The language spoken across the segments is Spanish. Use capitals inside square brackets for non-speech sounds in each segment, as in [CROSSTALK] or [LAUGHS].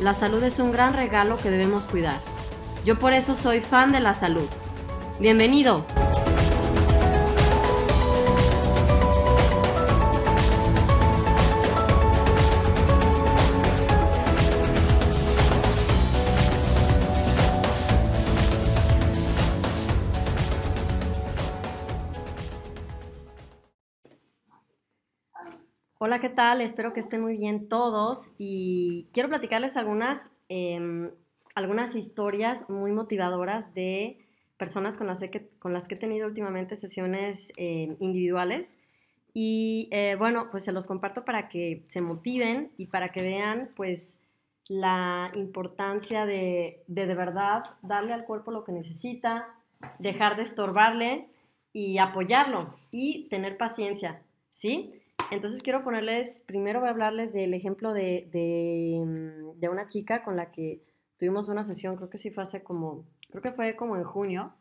la salud es un gran regalo que debemos cuidar. Yo por eso soy fan de la salud. Bienvenido. Hola, ¿qué tal? Espero que estén muy bien todos y quiero platicarles algunas, em, algunas historias muy motivadoras de personas con las que, con las que he tenido últimamente sesiones em, individuales. Y eh, bueno, pues se los comparto para que se motiven y para que vean pues la importancia de de, de verdad darle al cuerpo lo que necesita, dejar de estorbarle y apoyarlo y tener paciencia, ¿sí? Entonces quiero ponerles, primero voy a hablarles del ejemplo de, mm, de, una chica con la que tuvimos una sesión, creo que sí fue hace como, creo que fue como en junio,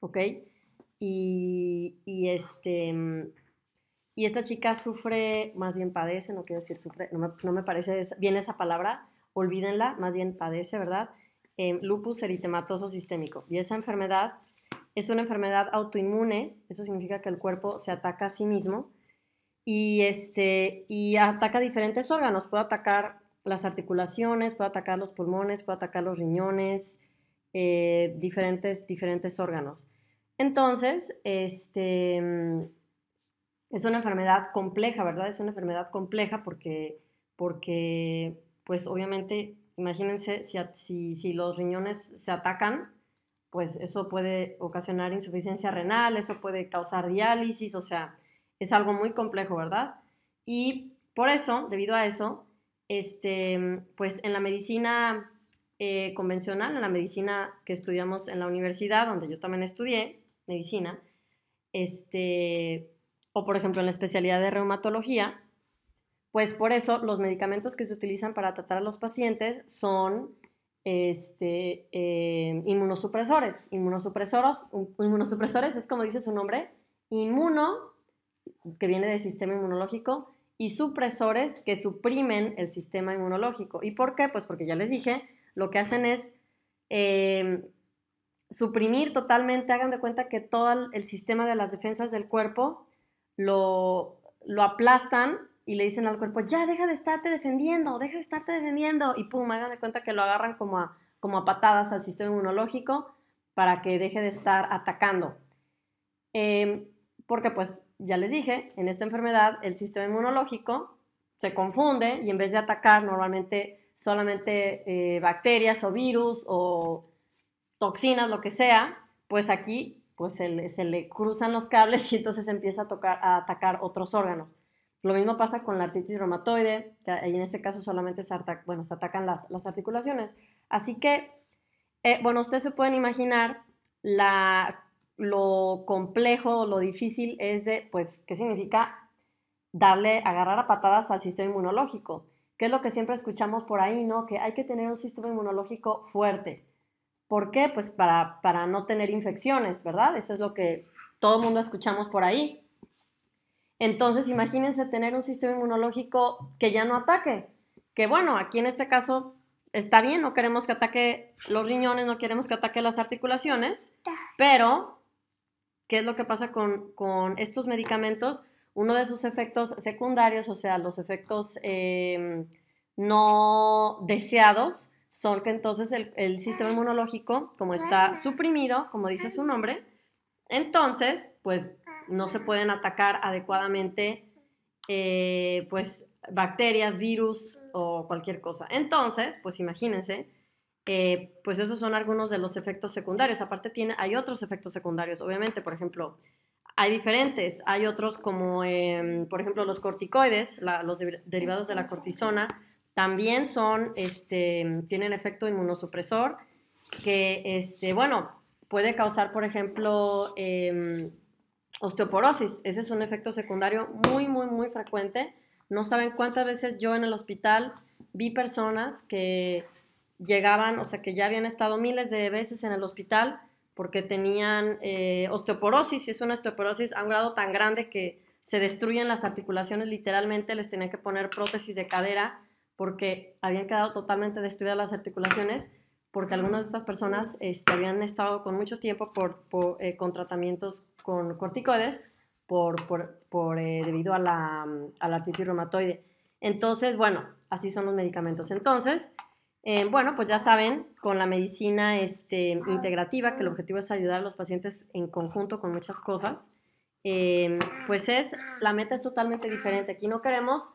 ¿ok? Y, y este, mm, y esta chica sufre, más bien padece, no quiero decir sufre, no me, no me parece bien esa palabra, olvídenla, más bien padece, ¿verdad? Eh, lupus eritematoso sistémico. Y esa enfermedad es una enfermedad autoinmune, eso significa que el cuerpo se ataca a sí mismo y, este, y ataca diferentes órganos. Puede atacar las articulaciones, puede atacar los pulmones, puede atacar los riñones, eh, diferentes, diferentes órganos. Entonces, este, es una enfermedad compleja, ¿verdad? Es una enfermedad compleja porque, porque pues obviamente, imagínense si, si, si los riñones se atacan, pues eso puede ocasionar insuficiencia renal, eso puede causar diálisis, o sea, es algo muy complejo, ¿verdad? Y por eso, debido a eso, este, pues en la medicina eh, convencional, en la medicina que estudiamos en la universidad, donde yo también estudié medicina, este, o por ejemplo en la especialidad de reumatología, pues por eso los medicamentos que se utilizan para tratar a los pacientes son este, eh, inmunosupresores. Inmunosupresores, inmunosupresores es como dice su nombre, inmuno que viene del sistema inmunológico, y supresores que suprimen el sistema inmunológico. ¿Y por qué? Pues porque ya les dije, lo que hacen es em, suprimir totalmente, hagan de cuenta que todo el sistema de las defensas del cuerpo lo, lo aplastan y le dicen al cuerpo, ya deja de estarte defendiendo, deja de estarte defendiendo, y pum, hagan de cuenta que lo agarran como a, como a patadas al sistema inmunológico para que deje de estar atacando. Em, porque pues ya les dije, en esta enfermedad el sistema inmunológico se confunde y en vez de atacar normalmente solamente eh, bacterias o virus o toxinas, lo que sea, pues aquí pues se le, cruzan los cables [LAUGHS] y entonces empieza a, tocar, a atacar otros órganos. Lo mismo pasa con la artritis reumatoide, y en este caso solamente se, bueno, se atacan las, las, articulaciones. Así que, eh, bueno, ustedes se pueden imaginar la lo complejo, lo difícil es de, pues, ¿qué significa darle, agarrar a patadas al sistema inmunológico? Que es lo que siempre escuchamos por ahí, ¿no? Que hay que tener un sistema inmunológico fuerte. ¿Por qué? Pues para, para no tener infecciones, ¿verdad? Eso es lo que todo el mundo escuchamos por ahí. Entonces, imagínense tener un sistema inmunológico que ya no ataque. Que bueno, aquí en este caso está bien, no queremos que ataque los riñones, no queremos que ataque las articulaciones, pero ¿Qué es lo que pasa con, estos medicamentos? Uno de sus efectos secundarios, o sea, los efectos em, no deseados, son que entonces el, sistema inmunológico, como está suprimido, como dice su nombre, entonces, pues no se pueden atacar adecuadamente, eh, pues, bacterias, virus o cualquier cosa. Entonces, pues imagínense, pues esos son algunos de los efectos secundarios. Aparte tiene, hay otros efectos secundarios, obviamente, por ejemplo, hay diferentes, hay otros como, em, por ejemplo, los corticoides, los derivados de la cortisona, también son, este, tienen efecto inmunosupresor, que, este, bueno, puede causar, por ejemplo, em, osteoporosis. Ese es un efecto secundario muy, muy, muy frecuente. No saben cuántas veces yo en el hospital vi personas que llegaban, o sea, que ya habían estado miles de veces en el hospital porque tenían eh, osteoporosis, y es una osteoporosis a un grado tan grande que se destruyen las articulaciones literalmente, les tenían que poner prótesis de cadera porque habían quedado totalmente destruidas las articulaciones, porque algunas de estas personas este, habían estado con mucho tiempo por, eh, con tratamientos con corticoides por, por, eh, debido a la, a la artritis reumatoide. Entonces, bueno, así son los medicamentos. Entonces, eh, bueno, pues ya saben, con la medicina este, integrativa, que el objetivo es ayudar a los pacientes en conjunto con muchas cosas, eh, pues es, la meta es totalmente diferente. Aquí no queremos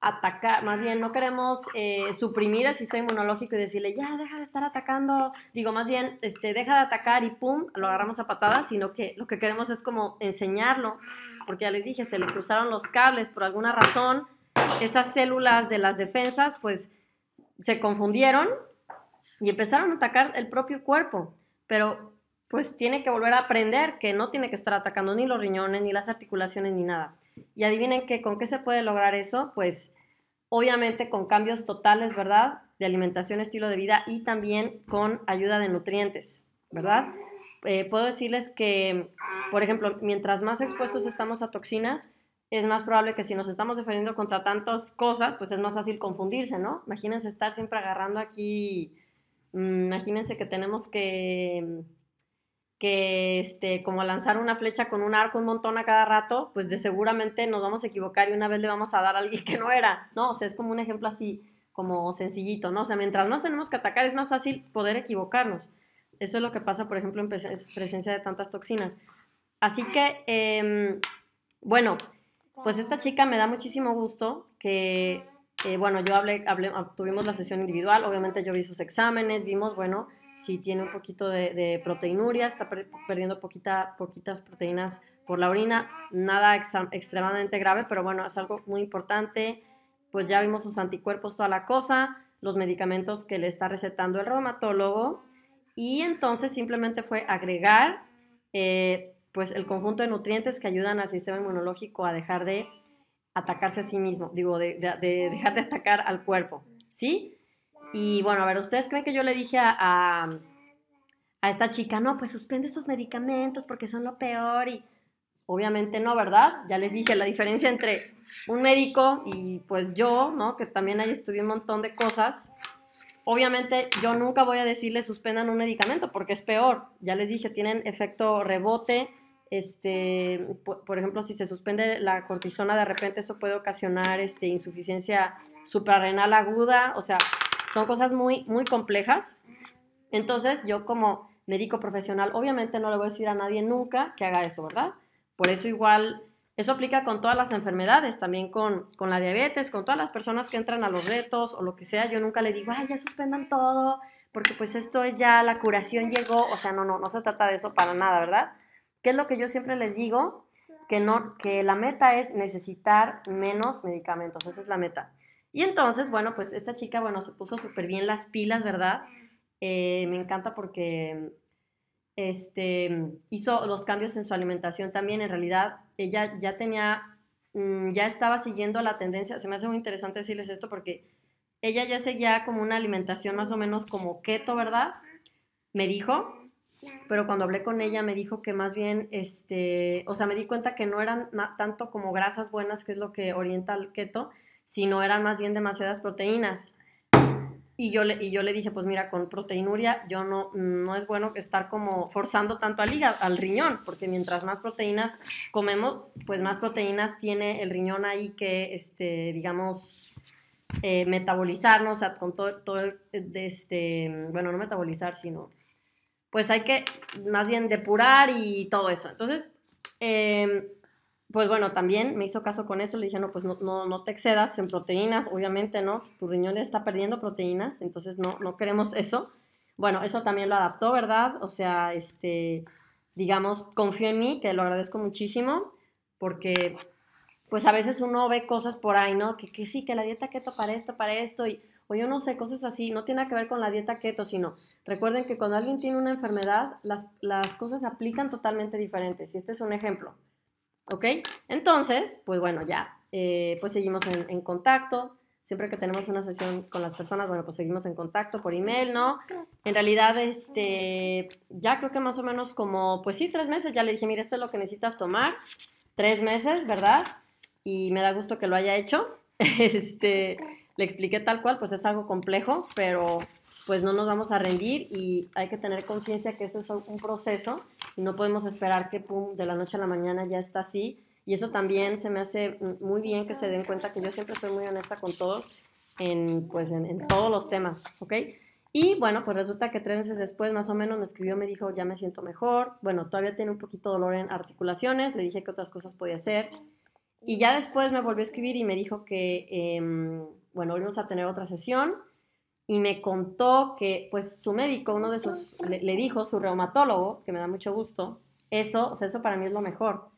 atacar, más bien no queremos eh, suprimir el sistema inmunológico y decirle, ya, deja de estar atacando, digo, más bien, este, deja de atacar y pum, lo agarramos a patadas, sino que lo que queremos es como enseñarlo, porque ya les dije, se le cruzaron los cables por alguna razón, estas células de las defensas, pues se confundieron y empezaron a atacar el propio cuerpo, pero pues tiene que volver a aprender que no tiene que estar atacando ni los riñones, ni las articulaciones, ni nada. Y adivinen que con qué se puede lograr eso, pues obviamente con cambios totales, ¿verdad? De alimentación, estilo de vida y también con ayuda de nutrientes, ¿verdad? Eh, puedo decirles que, por ejemplo, mientras más expuestos estamos a toxinas, es más probable que si nos estamos defendiendo contra tantas cosas, pues es más fácil confundirse, ¿no? Imagínense estar siempre agarrando aquí, mm, imagínense que tenemos que, que este, como lanzar una flecha con un arco un montón a cada rato, pues de seguramente nos vamos a equivocar y una vez le vamos a dar a alguien que no era, ¿no? O sea, es como un ejemplo así, como sencillito, ¿no? O sea, mientras más tenemos que atacar, es más fácil poder equivocarnos. Eso es lo que pasa, por ejemplo, en presencia de tantas toxinas. Así que, em, bueno, pues esta chica me da muchísimo gusto que, eh, bueno, yo hablé, hablé, ah, tuvimos la sesión individual, obviamente yo vi sus exámenes, vimos, bueno, si tiene un poquito de, proteinuria, está perdiendo poquita, poquitas proteínas por la orina, nada extremadamente grave, pero bueno, es algo muy importante, pues ya vimos sus anticuerpos, toda la cosa, los medicamentos que le está recetando el reumatólogo, y entonces simplemente fue agregar eh, pues el conjunto de nutrientes que ayudan al sistema inmunológico a dejar de atacarse a sí mismo, digo, de, [LAUGHS] dejar de atacar al cuerpo, ¿sí? Y bueno, a ver, ¿ustedes creen que yo le dije a, a, esta chica, no, pues suspende estos medicamentos porque son lo peor y obviamente no, ¿verdad? Ya les dije la diferencia entre un médico y pues yo, ¿no? Que también ahí estudié un montón de cosas. Obviamente yo nunca voy a decirle suspendan un medicamento porque es peor. Ya les dije, tienen efecto rebote, este, por, ejemplo, si se suspende la cortisona, de repente eso puede ocasionar este, insuficiencia suprarrenal aguda, o sea, son cosas muy, muy complejas. Entonces, yo como médico profesional, obviamente no le voy a decir a nadie nunca que haga eso, ¿verdad? Por eso igual, eso aplica con todas las enfermedades, también con, con la diabetes, con todas las personas que entran a los retos o lo que sea, yo nunca le digo, ay, ya suspendan todo, porque pues esto es ya, la curación llegó, o sea, no, no, no se trata de eso para nada, ¿verdad? ¿Qué es lo que yo siempre les digo? Que, no, que la meta es necesitar menos medicamentos, esa es la meta. Y entonces, bueno, pues esta chica, bueno, se puso súper bien las pilas, ¿verdad? Eh, me encanta porque este, hizo los cambios en su alimentación también. En realidad, ella ya tenía, mm, ya estaba siguiendo la tendencia. Se me hace muy interesante decirles esto porque ella ya seguía como una alimentación más o menos como keto, ¿verdad? Me dijo, pero cuando hablé con ella me dijo que más bien, este, o sea, me di cuenta que no eran tanto como grasas buenas, que es lo que orienta al keto, sino eran más bien demasiadas proteínas. Y yo, le, y yo le dije, pues mira, con proteinuria yo no, no es bueno estar como forzando tanto al hígado, al riñón, porque mientras más proteínas comemos, pues más proteínas tiene el riñón ahí que, este, digamos, eh, metabolizar, ¿no? O sea, con todo, todo el, este, bueno, no metabolizar, sino, pues hay que más bien depurar y todo eso. Entonces, em, pues bueno, también me hizo caso con eso, le dije, no, pues no, no, no te excedas en proteínas, obviamente, ¿no? Tu riñón está perdiendo proteínas, entonces no, no queremos eso. Bueno, eso también lo adaptó, ¿verdad? O sea, este, digamos, confío en mí, que lo agradezco muchísimo, porque pues a veces uno ve cosas por ahí, ¿no? Que, que sí, que la dieta keto para esto, para esto, y, o yo no sé, cosas así, no tiene que ver con la dieta keto, sino recuerden que cuando alguien tiene una enfermedad, las, las cosas aplican totalmente diferentes, y este es un ejemplo, ¿ok? Entonces, pues bueno, ya, eh, pues seguimos en, en, contacto, siempre que tenemos una sesión con las personas, bueno, pues seguimos en contacto por email, ¿no? En realidad, este, ya creo que más o menos como, pues sí, tres meses, ya le dije, mira, esto es lo que necesitas tomar, tres meses, ¿verdad? y me da gusto que lo haya hecho. [LAUGHS] Este, le expliqué tal cual, pues es algo complejo, pero pues no nos vamos a rendir y hay que tener conciencia que eso es un proceso y no podemos esperar que pum, de la noche a la mañana ya está así. Y eso también se me hace muy bien que se den cuenta que yo siempre soy muy honesta con todos en, pues, en, todos los temas, ¿ok? Y bueno, pues resulta que tres meses después más o menos me escribió, me dijo, ya me siento mejor. Bueno, todavía tiene un poquito dolor en articulaciones, le dije que otras cosas podía hacer. Y ya después me volvió a escribir y me dijo que, eh, bueno, volvimos a tener otra sesión y me contó que, pues, su médico, uno de sus, le, dijo, su reumatólogo, que me da mucho gusto, eso, o sea, eso para mí es lo mejor.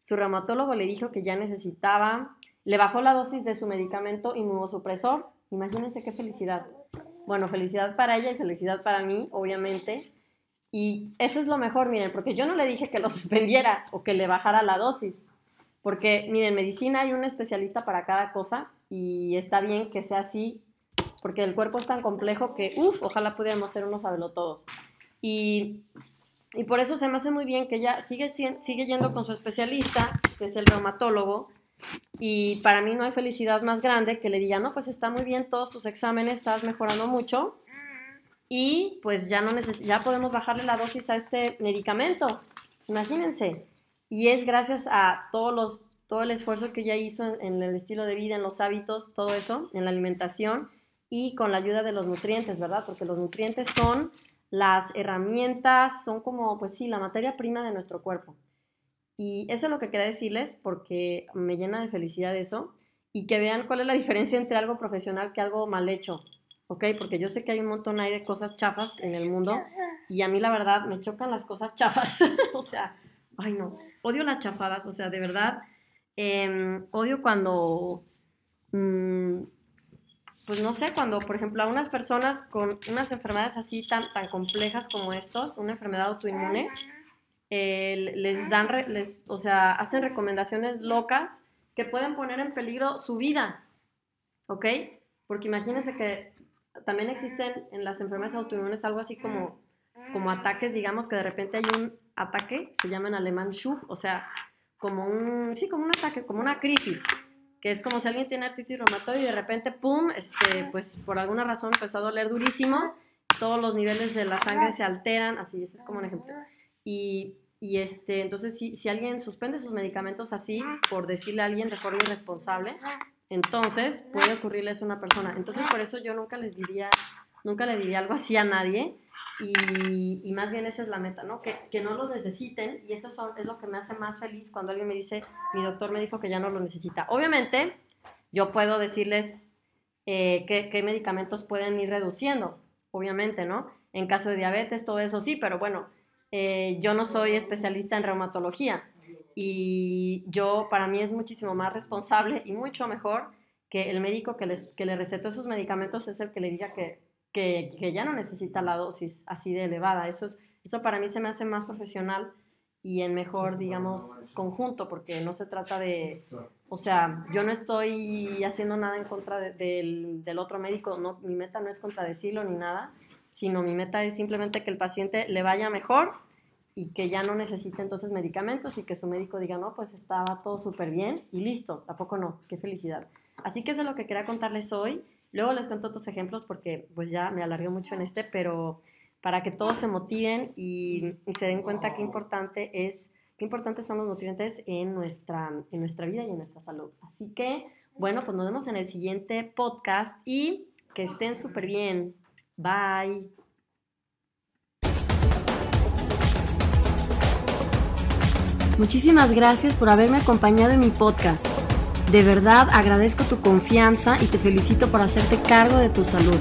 Su reumatólogo le dijo que ya necesitaba, le bajó la dosis de su medicamento inmunosupresor. Imagínense qué felicidad. Bueno, felicidad para ella y felicidad para mí, obviamente. Y eso es lo mejor, miren, porque yo no le dije que lo [LAUGHS] suspendiera o que le bajara la dosis. Porque, miren, en medicina hay un especialista para cada cosa y está bien que sea así, porque el cuerpo es tan complejo que, uff, ojalá pudiéramos ser unos todos. Y, y por eso se me hace muy bien que ella sigue, sigue yendo con su especialista, que es el reumatólogo, y para mí no hay felicidad más grande que le diga, no, pues está muy bien todos tus exámenes, estás mejorando mucho, y pues ya, no ya podemos bajarle la dosis a este medicamento. Imagínense. Y es gracias a todos los, todo el esfuerzo que ella hizo en, el estilo de vida, en los hábitos, todo eso, en la alimentación y con la ayuda de los nutrientes, ¿verdad? Porque los nutrientes son las herramientas, son como, pues sí, la materia prima de nuestro cuerpo. Y eso es lo que quería decirles porque me llena de felicidad eso y que vean cuál es la diferencia entre algo profesional que algo mal hecho, ¿ok? Porque yo sé que hay un montón ahí de cosas chafas en el mundo y a mí la verdad me chocan las cosas chafas, [LAUGHS] o sea, ay no, odio las chafadas, o sea, de verdad, eh, odio cuando, mmm, pues no sé, cuando, por ejemplo, a unas personas con unas enfermedades así tan, tan complejas como estos, una enfermedad autoinmune, eh, les dan, les, o sea, hacen recomendaciones locas que pueden poner en peligro su vida, ¿ok? Porque imagínense que también existen en las enfermedades autoinmunes algo así como, como ataques, digamos, que de repente hay un ataque, se llama en alemán Schub, o sea, como un, sí, como un ataque, como una crisis, que es como si alguien tiene artritis reumatoide y de repente, pum, este, pues por alguna razón empezó a doler durísimo, todos los niveles de la sangre se alteran, así, ese es como un ejemplo. Y, y este, entonces, si, si alguien suspende sus medicamentos así, por decirle a alguien de forma irresponsable, entonces puede ocurrirle eso a una persona. Entonces, por eso yo nunca les diría, nunca le diría algo así a nadie, y, más bien esa es la meta, ¿no? Que, que no lo necesiten y eso son, es lo que me hace más feliz cuando alguien me dice, mi doctor me dijo que ya no lo necesita. Obviamente, yo puedo decirles eh, qué, qué, medicamentos pueden ir reduciendo, obviamente, ¿no? En caso de diabetes, todo eso sí, pero bueno, eh, yo no soy especialista en reumatología y yo, para mí es muchísimo más responsable y mucho mejor que el médico que, les, que le recetó esos medicamentos es el que le diga que que, ya no necesita la dosis así de elevada. Eso, eso para mí se me hace más profesional y en mejor, digamos, conjunto, porque no se trata de, o sea, yo no estoy haciendo nada en contra de, del, del, otro médico, no, mi meta no es contradecirlo ni nada, sino mi meta es simplemente que el paciente le vaya mejor y que ya no necesite entonces medicamentos y que su médico diga, no, pues estaba todo súper bien y listo, tampoco no, qué felicidad. Así que eso es lo que quería contarles hoy. Luego les cuento otros ejemplos porque pues ya me alargué mucho en este, pero para que todos se motiven y, se den cuenta qué importante es, qué importantes son los nutrientes en nuestra, en nuestra vida y en nuestra salud. Así que Bueno, pues nos vemos en el siguiente podcast y que estén súper bien. Bye. Muchísimas gracias por haberme acompañado en mi podcast. De verdad agradezco tu confianza y te felicito por hacerte cargo de tu salud.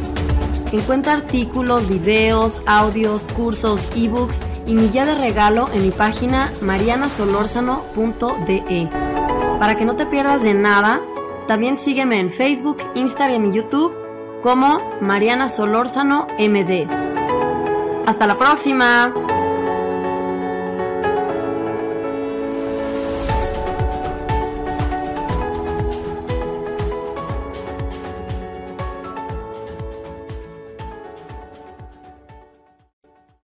Encuentra artículos, videos, audios, cursos, ebooks y mi guía de regalo en mi página marianasolorzano.de. Para que no te pierdas de nada, también sígueme en Facebook, Instagram y YouTube como Mariana Solórzano MD. Hasta la próxima.